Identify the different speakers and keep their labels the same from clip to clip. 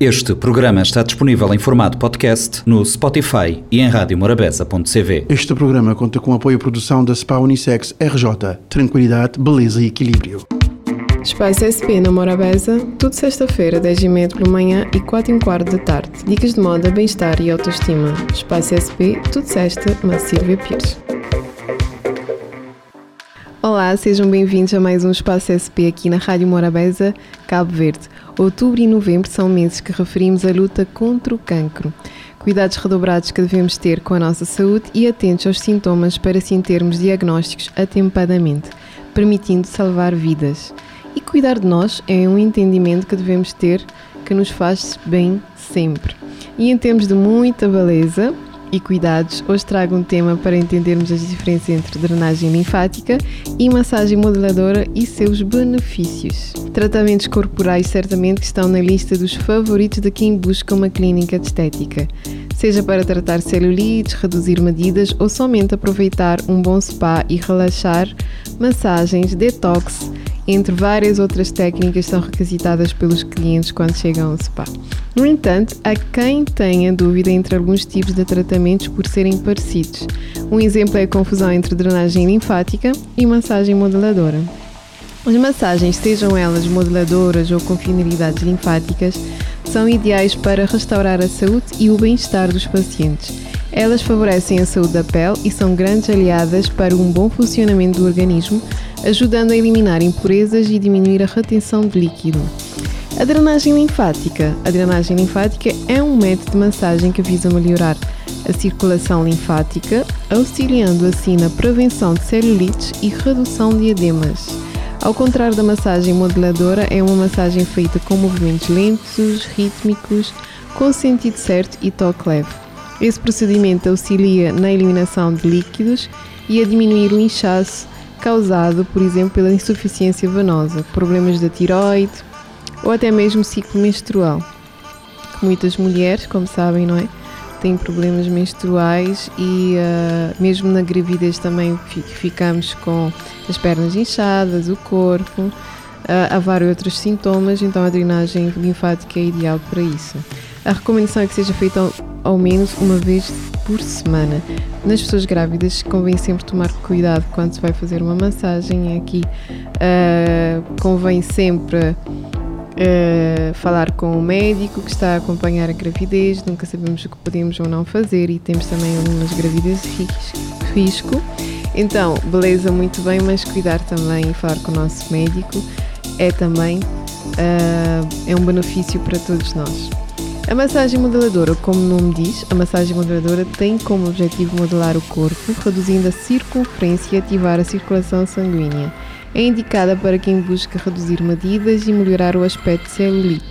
Speaker 1: Este programa está disponível em formato podcast no Spotify e em radiomorabeza.cv.
Speaker 2: Este programa conta com apoio à produção da SPA Unissex RJ. Tranquilidade, beleza e equilíbrio.
Speaker 3: Espaço SP na Morabeza, tudo sexta-feira, 10h30 pela manhã e 4 h quarto da tarde. Dicas de moda, bem-estar e autoestima. Espaço SP, tudo sexta, na Silvia Pires. Olá, sejam bem-vindos a mais um Espaço SP aqui na Rádio Morabeza, Cabo Verde. Outubro e novembro são meses que referimos à luta contra o cancro. Cuidados redobrados que devemos ter com a nossa saúde e atentos aos sintomas para assim termos diagnósticos atempadamente, permitindo salvar vidas. E cuidar de nós é um entendimento que devemos ter que nos faz bem sempre. E em termos de muita beleza, e cuidados, hoje trago um tema para entendermos as diferenças entre drenagem linfática e massagem modeladora e seus benefícios. Tratamentos corporais certamente estão na lista dos favoritos de quem busca uma clínica de estética, seja para tratar celulites, reduzir medidas ou somente aproveitar um bom spa e relaxar, massagens, detox, entre várias outras técnicas são requisitadas pelos clientes quando chegam ao spa. No entanto, há quem tenha dúvida entre alguns tipos de tratamentos por serem parecidos. Um exemplo é a confusão entre drenagem linfática e massagem modeladora. As massagens, sejam elas modeladoras ou com finalidades linfáticas, são ideais para restaurar a saúde e o bem-estar dos pacientes. Elas favorecem a saúde da pele e são grandes aliadas para um bom funcionamento do organismo, ajudando a eliminar impurezas e diminuir a retenção de líquido. A drenagem linfática. A drenagem linfática é um método de massagem que visa melhorar a circulação linfática, auxiliando assim na prevenção de celulites e redução de edemas. Ao contrário da massagem modeladora, é uma massagem feita com movimentos lentos, rítmicos, com sentido certo e toque leve. Esse procedimento auxilia na eliminação de líquidos e a diminuir o inchaço causado, por exemplo, pela insuficiência venosa, problemas da tiroide ou até mesmo ciclo menstrual. Muitas mulheres, como sabem, não é? Têm problemas menstruais e uh, mesmo na gravidez também ficamos com as pernas inchadas, o corpo, uh, há vários outros sintomas, então a drenagem linfática é ideal para isso. A recomendação é que seja feita ao, menos uma vez por semana. Nas pessoas grávidas convém sempre tomar cuidado quando se vai fazer uma massagem. Aqui uh, convém sempre uh, falar com o médico que está a acompanhar a gravidez. Nunca sabemos o que podemos ou não fazer e temos também algumas gravidez de risco. Então, beleza, muito bem, mas cuidar também e falar com o nosso médico é também uh, é um benefício para todos nós. A massagem modeladora, como o nome diz, a massagem modeladora tem como objetivo modelar o corpo, reduzindo a circunferência e ativar a circulação sanguínea. É indicada para quem busca reduzir medidas e melhorar o aspecto celulite.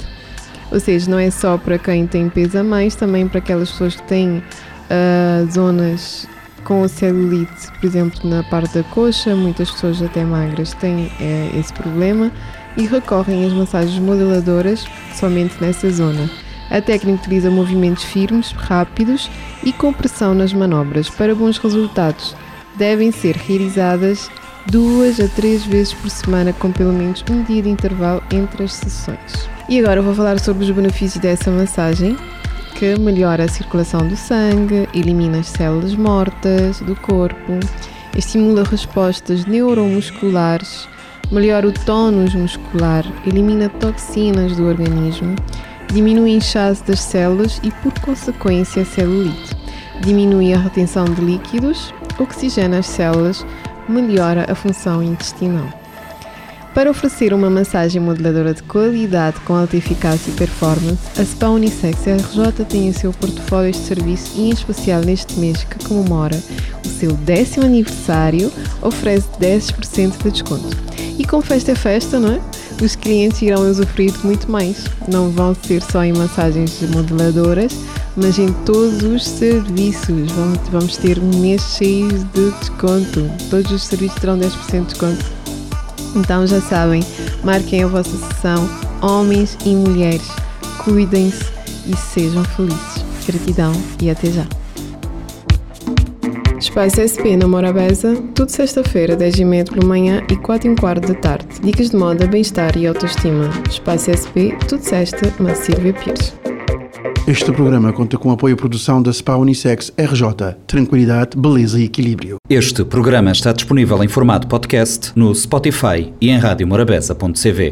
Speaker 3: Ou seja, não é só para quem tem peso a mais, também para aquelas pessoas que têm uh, zonas com celulite, por exemplo, na parte da coxa, muitas pessoas até magras têm uh, esse problema e recorrem às massagens modeladoras somente nessa zona. A técnica utiliza movimentos firmes, rápidos e com pressão nas manobras. Para bons resultados, devem ser realizadas duas a três vezes por semana, com pelo menos um dia de intervalo entre as sessões. E agora vou falar sobre os benefícios dessa massagem, que melhora a circulação do sangue, elimina as células mortas do corpo, estimula respostas neuromusculares, melhora o tônus muscular, elimina toxinas do organismo diminui o inchaço das células e, por consequência, a celulite. Diminui a retenção de líquidos, oxigena as células, melhora a função intestinal. Para oferecer uma massagem modeladora de qualidade com alta eficácia e performance, a Spa Unisex RJ tem em seu portfólio de serviço e em especial neste mês que comemora o seu décimo aniversário, oferece 10% de desconto. E com festa é festa, não é? Os clientes irão usufruir de muito mais. Não vão ser só em massagens modeladoras, mas em todos os serviços. Vamos, vamos ter um mês cheio de desconto. Todos os serviços terão 10% de desconto. Então já sabem, marquem a vossa sessão, homens e mulheres. Cuidem-se e sejam felizes. Gratidão e até já. Espaço SP na Morabeza, tudo sexta-feira, 10 e meia pela manhã e 4 e um quarto da tarde. Dicas de moda, bem-estar e autoestima. Espaço SP, tudo sexta, na Silvia Pires.
Speaker 2: Este programa conta com apoio à produção da Spa Unissex RJ. Tranquilidade, beleza e equilíbrio.
Speaker 1: Este programa está disponível em formato podcast no Spotify e em radiomorabeza.cv.